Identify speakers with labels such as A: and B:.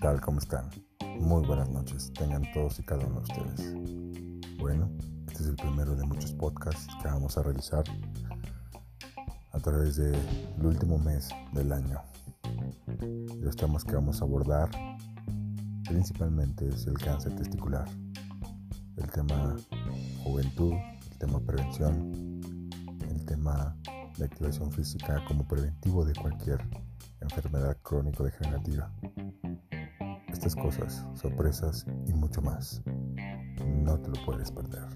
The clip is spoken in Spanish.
A: tal? ¿Cómo están? Muy buenas noches, tengan todos y cada uno de ustedes. Bueno, este es el primero de muchos podcasts que vamos a realizar a través del último mes del año. Los temas que vamos a abordar principalmente es el cáncer testicular, el tema juventud, el tema prevención, el tema de activación física como preventivo de cualquier enfermedad crónico-degenerativa. Estas cosas, sorpresas y mucho más. No te lo puedes perder.